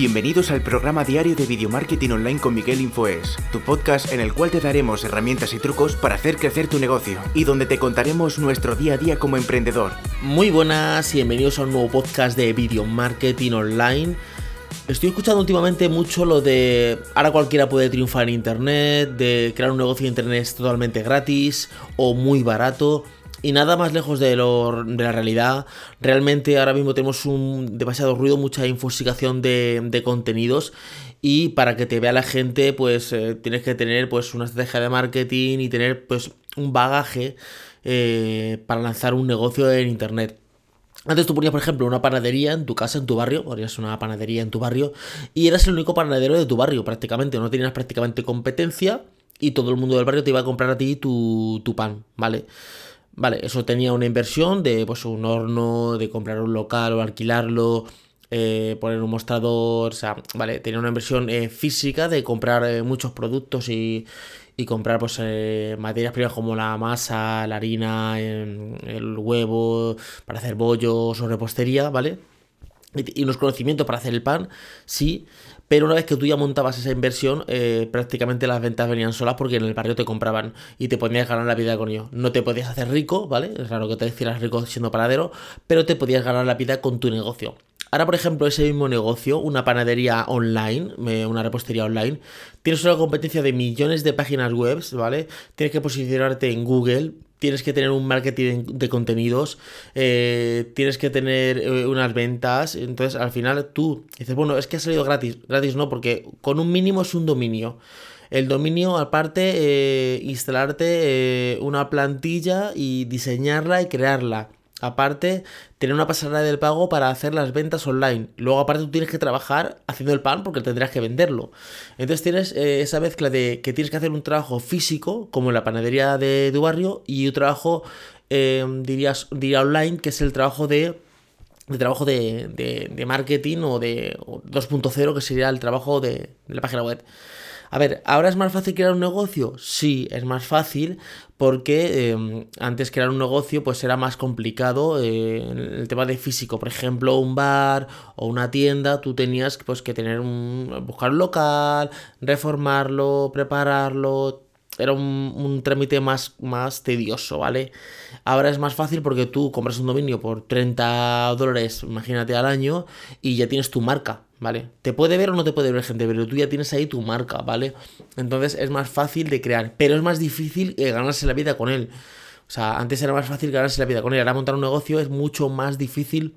Bienvenidos al programa diario de Video Marketing Online con Miguel Infoes, tu podcast en el cual te daremos herramientas y trucos para hacer crecer tu negocio y donde te contaremos nuestro día a día como emprendedor. Muy buenas y bienvenidos a un nuevo podcast de Video Marketing Online. Estoy escuchando últimamente mucho lo de ahora cualquiera puede triunfar en Internet, de crear un negocio en Internet totalmente gratis o muy barato. Y nada más lejos de, lo, de la realidad. Realmente ahora mismo tenemos un demasiado ruido, mucha infosicación de, de contenidos. Y para que te vea la gente, pues eh, tienes que tener pues una estrategia de marketing y tener pues un bagaje eh, para lanzar un negocio en internet. Antes tú ponías, por ejemplo, una panadería en tu casa, en tu barrio, ponías una panadería en tu barrio, y eras el único panadero de tu barrio, prácticamente. No tenías prácticamente competencia y todo el mundo del barrio te iba a comprar a ti tu, tu pan, ¿vale? Vale, eso tenía una inversión de pues un horno, de comprar un local o alquilarlo, eh, poner un mostrador, o sea, vale, tenía una inversión eh, física de comprar eh, muchos productos y, y comprar pues materias primas como la masa, la harina, el huevo para hacer bollos o repostería, ¿vale? Y unos conocimientos para hacer el pan, sí, pero una vez que tú ya montabas esa inversión, eh, prácticamente las ventas venían solas porque en el barrio te compraban y te podías ganar la vida con ello. No te podías hacer rico, ¿vale? Es raro que te hicieras rico siendo paradero, pero te podías ganar la vida con tu negocio. Ahora, por ejemplo, ese mismo negocio, una panadería online, una repostería online, tienes una competencia de millones de páginas web, ¿vale? Tienes que posicionarte en Google, tienes que tener un marketing de contenidos, eh, tienes que tener eh, unas ventas, entonces al final tú dices, bueno, es que ha salido gratis, gratis no, porque con un mínimo es un dominio. El dominio, aparte, eh, instalarte una plantilla y diseñarla y crearla. Aparte, tener una pasarela del pago para hacer las ventas online. Luego, aparte, tú tienes que trabajar haciendo el pan porque tendrás que venderlo. Entonces, tienes eh, esa mezcla de que tienes que hacer un trabajo físico, como en la panadería de tu barrio, y un trabajo, eh, dirías, diría online, que es el trabajo de de trabajo de, de, marketing o de 2.0, que sería el trabajo de, de la página web. A ver, ¿ahora es más fácil crear un negocio? Sí, es más fácil porque em, antes crear un negocio pues era más complicado eh, el tema de físico. Por ejemplo, un bar o una tienda, tú tenías pues, que tener un, buscar un local, reformarlo, prepararlo, era un, trámite más, más tedioso, ¿vale? Ahora es más fácil porque tú compras un dominio por 30 dólares, imagínate, al año, y ya tienes tu marca, ¿vale? Te puede ver o no te puede ver gente, pero tú ya tienes ahí tu marca, ¿vale? Entonces es más fácil de crear, pero es más difícil ganarse la vida con él. O sea, antes era más fácil ganarse la vida con él, ahora montar un negocio es mucho más difícil.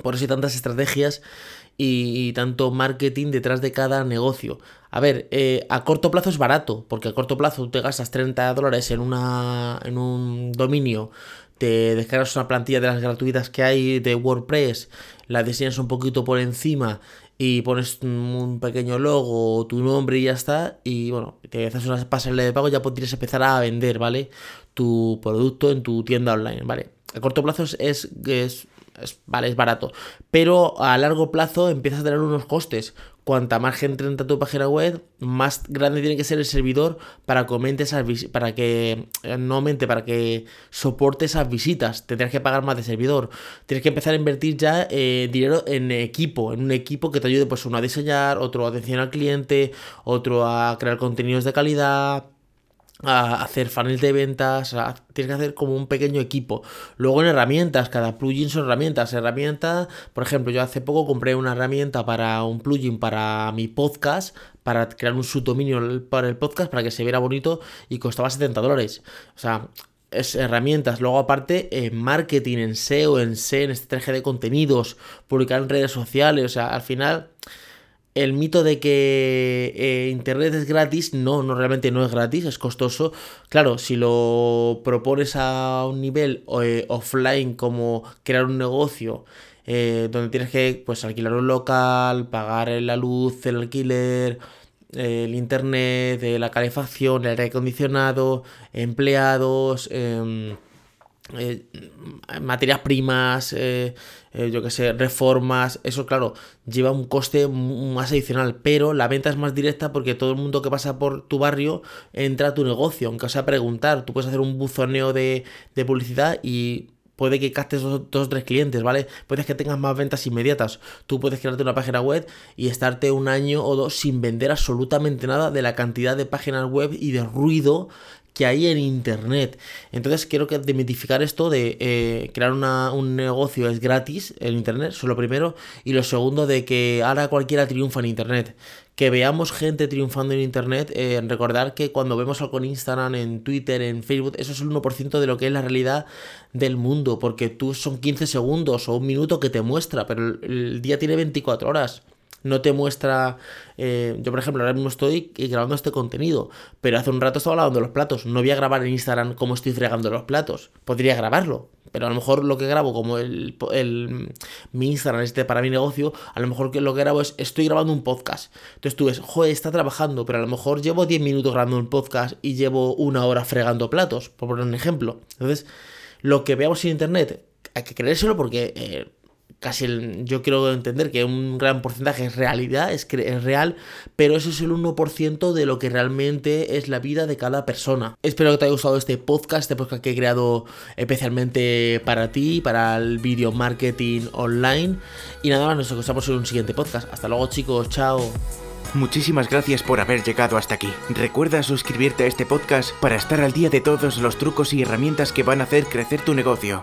Por eso hay tantas estrategias y, tanto marketing detrás de cada negocio. A ver, eh, a corto plazo es barato, porque a corto plazo te gastas 30 dólares en, una, en un dominio, te descargas una plantilla de las gratuitas que hay de WordPress, la diseñas un poquito por encima y pones un pequeño logo, tu nombre y ya está. Y bueno, te haces una pasarela de pago, ya podrías empezar a vender, ¿vale? Tu producto en tu tienda online, ¿vale? A corto plazo es, vale, es barato. Pero a largo plazo empiezas a tener unos costes. Cuanta más gente entra a tu página web, más grande tiene que ser el servidor para que esas para que eh, no aumente, para que soporte esas visitas. Tendrás que pagar más de servidor. Tienes que empezar a invertir ya eh, dinero en equipo, en un equipo que te ayude, pues uno a diseñar, otro a atención al cliente, otro a crear contenidos de calidad a hacer funnels de ventas, tienes que hacer como un pequeño equipo. Luego en herramientas, cada plugin son herramientas. Herramienta, por ejemplo, yo hace poco compré una herramienta para un plugin para mi podcast, para crear un subdominio para el podcast, para que se viera bonito y costaba 70 dólares. O sea, es herramientas. Luego, aparte, en marketing, en SEO, en SEO, en estrategia de contenidos, publicar en redes sociales. O sea, al final el mito de que eh, Internet es gratis, no, no, realmente no es gratis, es costoso. Claro, si lo propones a un nivel eh, offline como crear un negocio, eh, donde tienes que pues, alquilar un local, pagar la luz, el alquiler, el internet, la calefacción, el aire acondicionado, empleados em, eh, materias primas, eh, eh, yo que sé, reformas, eso claro, lleva un coste más adicional, pero la venta es más directa porque todo el mundo que pasa por tu barrio entra a tu negocio, aunque sea preguntar, tú puedes hacer un buzoneo de, publicidad y puede que captes dos, o tres clientes, ¿vale? Puedes que tengas más ventas inmediatas. Tú puedes crearte una página web y estarte un año o dos sin vender absolutamente nada de la cantidad de páginas web y de ruido que hay en internet. Entonces quiero que demitificar esto de eh, crear un negocio es gratis en internet, eso es lo primero. Y lo segundo de que ahora cualquiera triunfa en internet. Que veamos gente triunfando en internet. Eh, recordar que cuando vemos algo en Instagram, en Twitter, en Facebook, eso es el 1% de lo que es la realidad del mundo. Porque tú son 15 segundos o un minuto que te muestra, pero el día tiene 24 horas no te muestra. Eh, yo, por ejemplo, ahora mismo estoy grabando este contenido, pero hace un rato estaba lavando los platos. No voy a grabar en Instagram cómo estoy fregando los platos. Podría grabarlo, pero a lo mejor lo que grabo, como el, mi Instagram este para mi negocio, a lo mejor lo que grabo es estoy grabando un podcast. Entonces tú ves, joder, está trabajando, pero a lo mejor llevo 10 minutos grabando un podcast y llevo una hora fregando platos, por poner un ejemplo. Entonces, lo que veamos en internet, hay que creérselo porque. Eh, casi yo quiero entender que un gran porcentaje es realidad, es, es real, pero eso es el 1% de lo que realmente es la vida de cada persona. Espero que te haya gustado este podcast, este podcast que he creado especialmente para ti, para el video marketing online. Y nada más, nos escuchamos en un siguiente podcast. Hasta luego chicos, chao. Muchísimas gracias por haber llegado hasta aquí. Recuerda suscribirte a este podcast para estar al día de todos los trucos y herramientas que van a hacer crecer tu negocio.